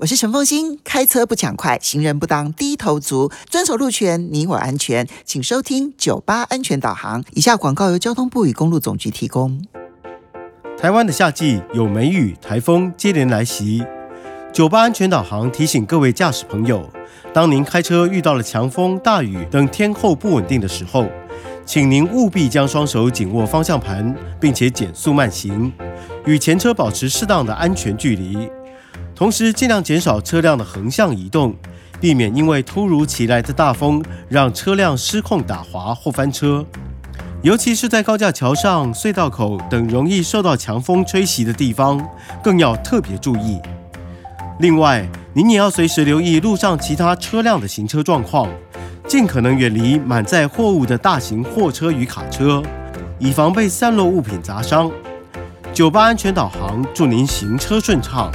我是陈凤欣，开车不抢快，行人不当低头族，遵守路权，你我安全。请收听九八安全导航。以下广告由交通部与公路总局提供。台湾的夏季有梅雨、台风接连来袭，九八安全导航提醒各位驾驶朋友，当您开车遇到了强风、大雨等天候不稳定的时候，请您务必将双手紧握方向盘，并且减速慢行，与前车保持适当的安全距离。同时，尽量减少车辆的横向移动，避免因为突如其来的大风让车辆失控打滑或翻车。尤其是在高架桥上、隧道口等容易受到强风吹袭的地方，更要特别注意。另外，您也要随时留意路上其他车辆的行车状况，尽可能远离满载货物的大型货车与卡车，以防被散落物品砸伤。九八安全导航，祝您行车顺畅。